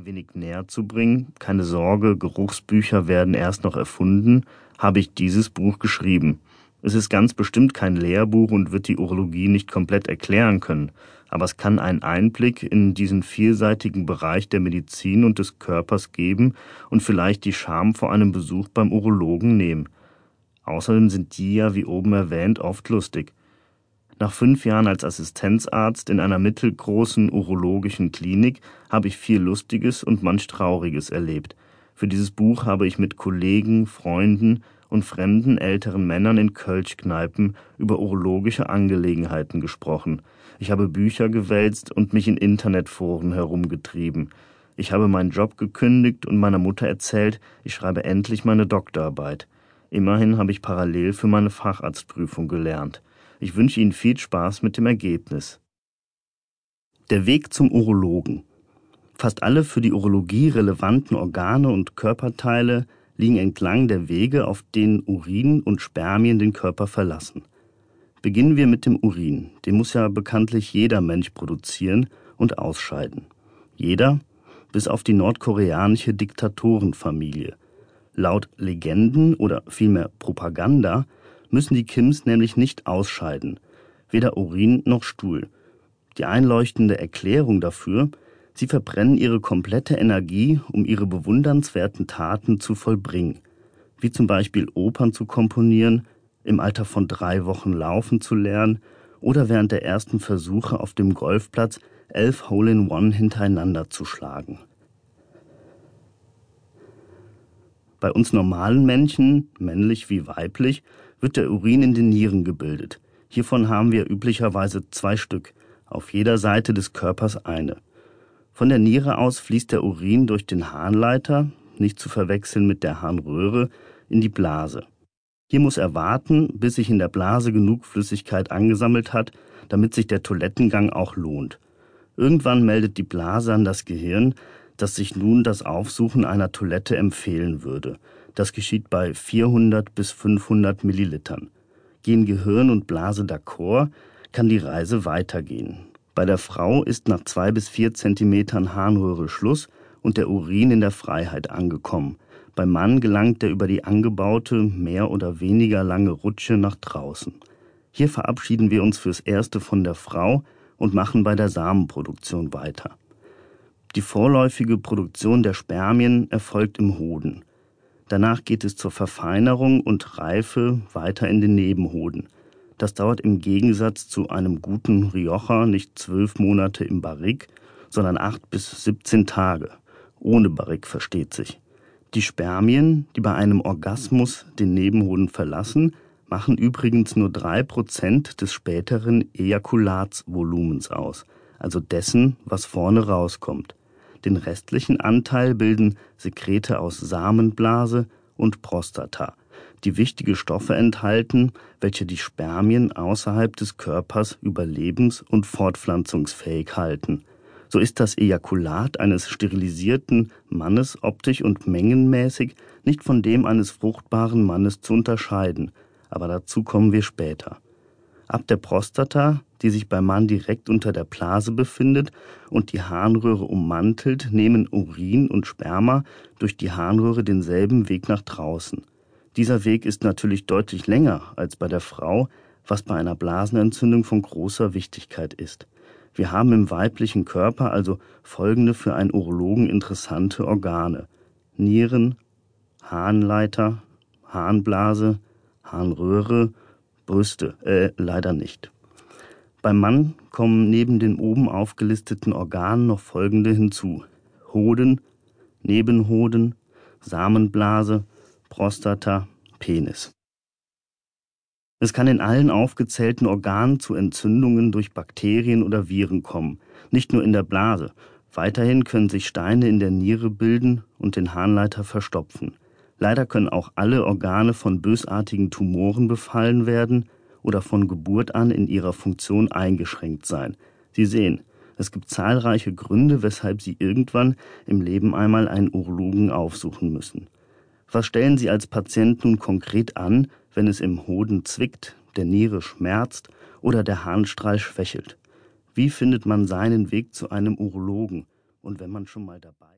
ein wenig näher zu bringen, keine Sorge, Geruchsbücher werden erst noch erfunden, habe ich dieses Buch geschrieben. Es ist ganz bestimmt kein Lehrbuch und wird die Urologie nicht komplett erklären können, aber es kann einen Einblick in diesen vielseitigen Bereich der Medizin und des Körpers geben und vielleicht die Scham vor einem Besuch beim Urologen nehmen. Außerdem sind die ja, wie oben erwähnt, oft lustig. Nach fünf Jahren als Assistenzarzt in einer mittelgroßen urologischen Klinik habe ich viel Lustiges und manch Trauriges erlebt. Für dieses Buch habe ich mit Kollegen, Freunden und fremden älteren Männern in Kölschkneipen über urologische Angelegenheiten gesprochen. Ich habe Bücher gewälzt und mich in Internetforen herumgetrieben. Ich habe meinen Job gekündigt und meiner Mutter erzählt, ich schreibe endlich meine Doktorarbeit. Immerhin habe ich parallel für meine Facharztprüfung gelernt. Ich wünsche Ihnen viel Spaß mit dem Ergebnis. Der Weg zum Urologen. Fast alle für die Urologie relevanten Organe und Körperteile liegen entlang der Wege, auf denen Urin und Spermien den Körper verlassen. Beginnen wir mit dem Urin. Den muss ja bekanntlich jeder Mensch produzieren und ausscheiden. Jeder, bis auf die nordkoreanische Diktatorenfamilie. Laut Legenden oder vielmehr Propaganda müssen die Kims nämlich nicht ausscheiden, weder Urin noch Stuhl. Die einleuchtende Erklärung dafür, sie verbrennen ihre komplette Energie, um ihre bewundernswerten Taten zu vollbringen, wie zum Beispiel Opern zu komponieren, im Alter von drei Wochen laufen zu lernen oder während der ersten Versuche auf dem Golfplatz elf Hole-in-One hintereinander zu schlagen. Bei uns normalen Menschen, männlich wie weiblich, wird der Urin in den Nieren gebildet. Hiervon haben wir üblicherweise zwei Stück, auf jeder Seite des Körpers eine. Von der Niere aus fließt der Urin durch den Harnleiter, nicht zu verwechseln mit der Harnröhre, in die Blase. Hier muss er warten, bis sich in der Blase genug Flüssigkeit angesammelt hat, damit sich der Toilettengang auch lohnt. Irgendwann meldet die Blase an das Gehirn, dass sich nun das Aufsuchen einer Toilette empfehlen würde. Das geschieht bei 400 bis 500 Millilitern. Gehen Gehirn und Blase d'accord, kann die Reise weitergehen. Bei der Frau ist nach zwei bis vier Zentimetern Harnröhre Schluss und der Urin in der Freiheit angekommen. Beim Mann gelangt er über die angebaute, mehr oder weniger lange Rutsche nach draußen. Hier verabschieden wir uns fürs Erste von der Frau und machen bei der Samenproduktion weiter. Die vorläufige Produktion der Spermien erfolgt im Hoden. Danach geht es zur Verfeinerung und Reife weiter in den Nebenhoden. Das dauert im Gegensatz zu einem guten Rioja nicht zwölf Monate im Barrik, sondern acht bis 17 Tage. Ohne Barrik versteht sich. Die Spermien, die bei einem Orgasmus den Nebenhoden verlassen, machen übrigens nur drei Prozent des späteren Ejakulatsvolumens aus, also dessen, was vorne rauskommt. Den restlichen Anteil bilden Sekrete aus Samenblase und Prostata, die wichtige Stoffe enthalten, welche die Spermien außerhalb des Körpers überlebens- und fortpflanzungsfähig halten. So ist das Ejakulat eines sterilisierten Mannes optisch und mengenmäßig nicht von dem eines fruchtbaren Mannes zu unterscheiden, aber dazu kommen wir später. Ab der Prostata die sich beim Mann direkt unter der Blase befindet und die Harnröhre ummantelt, nehmen Urin und Sperma durch die Harnröhre denselben Weg nach draußen. Dieser Weg ist natürlich deutlich länger als bei der Frau, was bei einer Blasenentzündung von großer Wichtigkeit ist. Wir haben im weiblichen Körper also folgende für einen Urologen interessante Organe. Nieren, Harnleiter, Harnblase, Harnröhre, Brüste, äh, leider nicht. Beim Mann kommen neben den oben aufgelisteten Organen noch folgende hinzu: Hoden, Nebenhoden, Samenblase, Prostata, Penis. Es kann in allen aufgezählten Organen zu Entzündungen durch Bakterien oder Viren kommen, nicht nur in der Blase. Weiterhin können sich Steine in der Niere bilden und den Harnleiter verstopfen. Leider können auch alle Organe von bösartigen Tumoren befallen werden, oder von Geburt an in ihrer Funktion eingeschränkt sein. Sie sehen, es gibt zahlreiche Gründe, weshalb Sie irgendwann im Leben einmal einen Urologen aufsuchen müssen. Was stellen Sie als Patient nun konkret an, wenn es im Hoden zwickt, der Niere schmerzt oder der Harnstrahl schwächelt? Wie findet man seinen Weg zu einem Urologen? Und wenn man schon mal dabei